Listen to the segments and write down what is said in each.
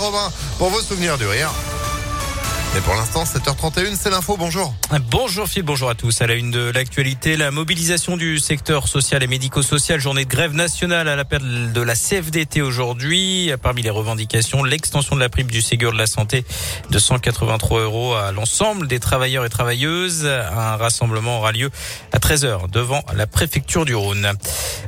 Robin pour vos souvenirs du rire. Et pour l'instant, 7h31, c'est l'info. Bonjour. Bonjour Phil, bonjour à tous. À la une de l'actualité, la mobilisation du secteur social et médico-social, journée de grève nationale à l'appel de la CFDT aujourd'hui. Parmi les revendications, l'extension de la prime du Ségur de la santé de 183 euros à l'ensemble des travailleurs et travailleuses. Un rassemblement aura lieu à 13h devant la préfecture du Rhône.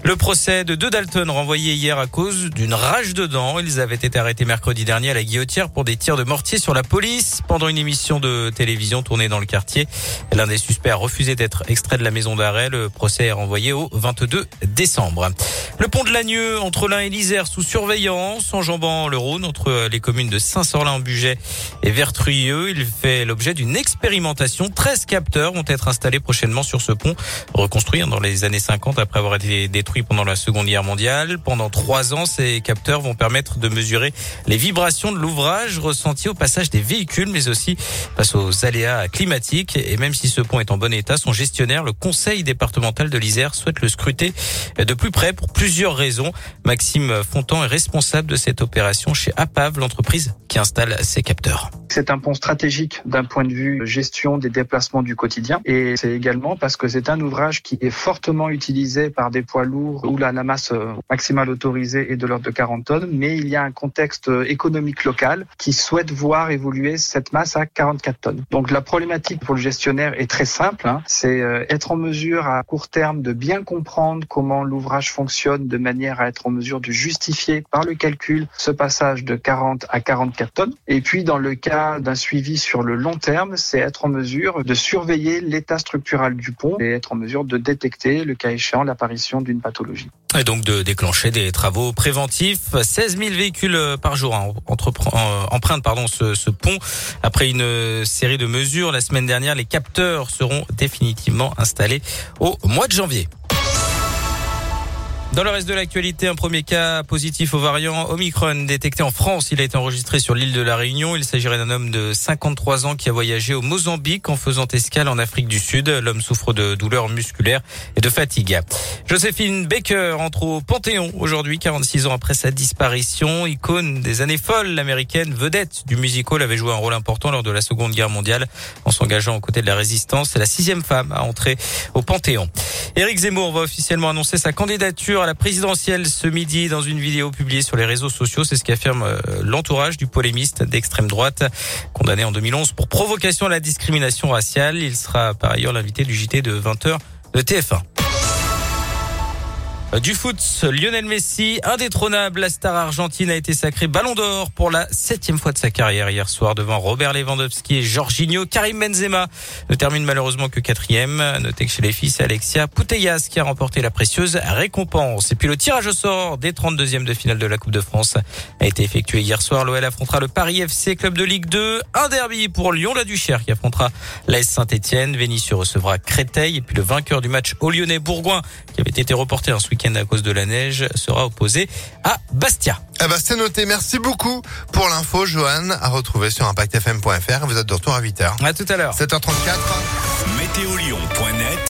Le procès de deux Dalton renvoyé hier à cause d'une rage de dents. Ils avaient été arrêtés mercredi dernier à la guillotière pour des tirs de mortier sur la police pendant émission de télévision tournée dans le quartier. L'un des suspects a refusé d'être extrait de la maison d'arrêt. Le procès est renvoyé au 22 décembre. Le pont de Lagneux entre l'Ain et l'Isère sous surveillance, enjambant le Rhône entre les communes de Saint-Sorlin en Bugey et Vertruyeux. Il fait l'objet d'une expérimentation. 13 capteurs vont être installés prochainement sur ce pont, reconstruit dans les années 50 après avoir été détruit pendant la Seconde Guerre mondiale. Pendant trois ans, ces capteurs vont permettre de mesurer les vibrations de l'ouvrage ressenties au passage des véhicules, mais aussi face aux aléas climatiques. Et même si ce pont est en bon état, son gestionnaire, le conseil départemental de l'Isère, souhaite le scruter de plus près pour plusieurs raisons. Maxime Fontan est responsable de cette opération chez APAV, l'entreprise qui installe ces capteurs. C'est un pont stratégique d'un point de vue gestion des déplacements du quotidien et c'est également parce que c'est un ouvrage qui est fortement utilisé par des poids lourds où la masse maximale autorisée est de l'ordre de 40 tonnes, mais il y a un contexte économique local qui souhaite voir évoluer cette masse à 44 tonnes. Donc la problématique pour le gestionnaire est très simple, hein. c'est euh, être en mesure à court terme de bien comprendre comment l'ouvrage fonctionne de manière à être en mesure de justifier par le calcul ce passage de 40 à 44 tonnes. Et puis dans le cas d'un suivi sur le long terme, c'est être en mesure de surveiller l'état structural du pont et être en mesure de détecter, le cas échéant, l'apparition d'une pathologie. Et donc de déclencher des travaux préventifs. 16 000 véhicules par jour hein, euh, empruntent ce pont. Après une série de mesures, la semaine dernière, les capteurs seront définitivement installés au mois de janvier. Dans le reste de l'actualité, un premier cas positif au variant Omicron détecté en France. Il a été enregistré sur l'île de la Réunion. Il s'agirait d'un homme de 53 ans qui a voyagé au Mozambique en faisant escale en Afrique du Sud. L'homme souffre de douleurs musculaires et de fatigue. Joséphine Baker entre au Panthéon aujourd'hui, 46 ans après sa disparition. Icône des années folles, l'américaine vedette du musical avait joué un rôle important lors de la Seconde Guerre mondiale en s'engageant aux côtés de la résistance. C'est la sixième femme à entrer au Panthéon. Éric Zemmour va officiellement annoncer sa candidature à la présidentielle ce midi dans une vidéo publiée sur les réseaux sociaux. C'est ce qu'affirme euh, l'entourage du polémiste d'extrême droite, condamné en 2011 pour provocation à la discrimination raciale. Il sera par ailleurs l'invité du JT de 20h de TF1. Du foot, Lionel Messi, indétrônable, la star argentine a été sacrée Ballon d'Or pour la septième fois de sa carrière hier soir devant Robert Lewandowski et Jorginho. Karim Benzema ne termine malheureusement que quatrième. Notez que chez les c'est Alexia Putellas qui a remporté la précieuse récompense. Et puis le tirage au sort des 32e de finale de la Coupe de France a été effectué hier soir. L'OL affrontera le Paris FC, club de Ligue 2. Un derby pour Lyon-la-Duchère qui affrontera l'AS Saint-Etienne. Vénissieux recevra Créteil. Et puis le vainqueur du match au Lyonnais-Bourgoin qui avait été reporté un à cause de la neige sera opposé à Bastia. Eh ben, c'est noté. Merci beaucoup pour l'info, Johan, à retrouver sur impactfm.fr. Vous êtes de retour à 8h. À tout à l'heure. 7h34. Météo